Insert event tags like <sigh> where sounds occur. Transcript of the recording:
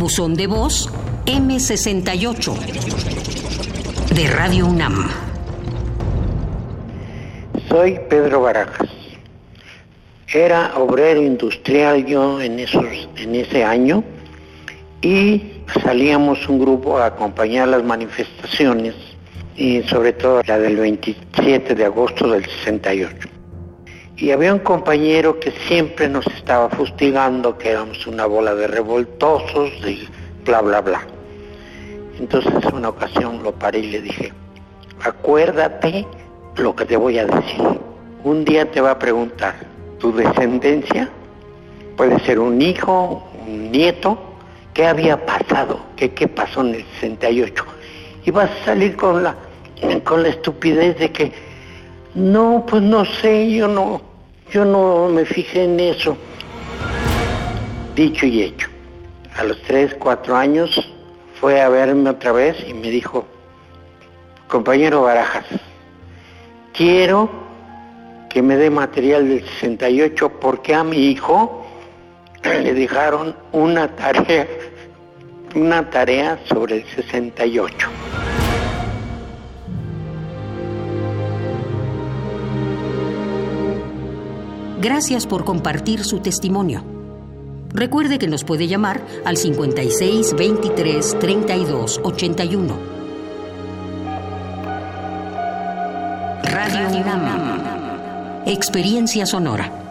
Buzón de voz M68 de Radio UNAM. Soy Pedro Barajas. Era obrero industrial yo en, esos, en ese año y salíamos un grupo a acompañar las manifestaciones y sobre todo la del 27 de agosto del 68. Y había un compañero que siempre nos estaba fustigando que éramos una bola de revoltosos y bla, bla, bla. Entonces en una ocasión lo paré y le dije, acuérdate lo que te voy a decir. Un día te va a preguntar, ¿tu descendencia? Puede ser un hijo, un nieto, ¿qué había pasado? ¿Qué, qué pasó en el 68? Y vas a salir con la, con la estupidez de que, no, pues no sé, yo no, yo no me fijé en eso. Dicho y hecho. A los tres, cuatro años fue a verme otra vez y me dijo, compañero Barajas, quiero que me dé material del 68 porque a mi hijo <clears throat> le dejaron una tarea, una tarea sobre el 68. Gracias por compartir su testimonio. Recuerde que nos puede llamar al 56 23 32 81. Radio UNAM. Experiencia sonora.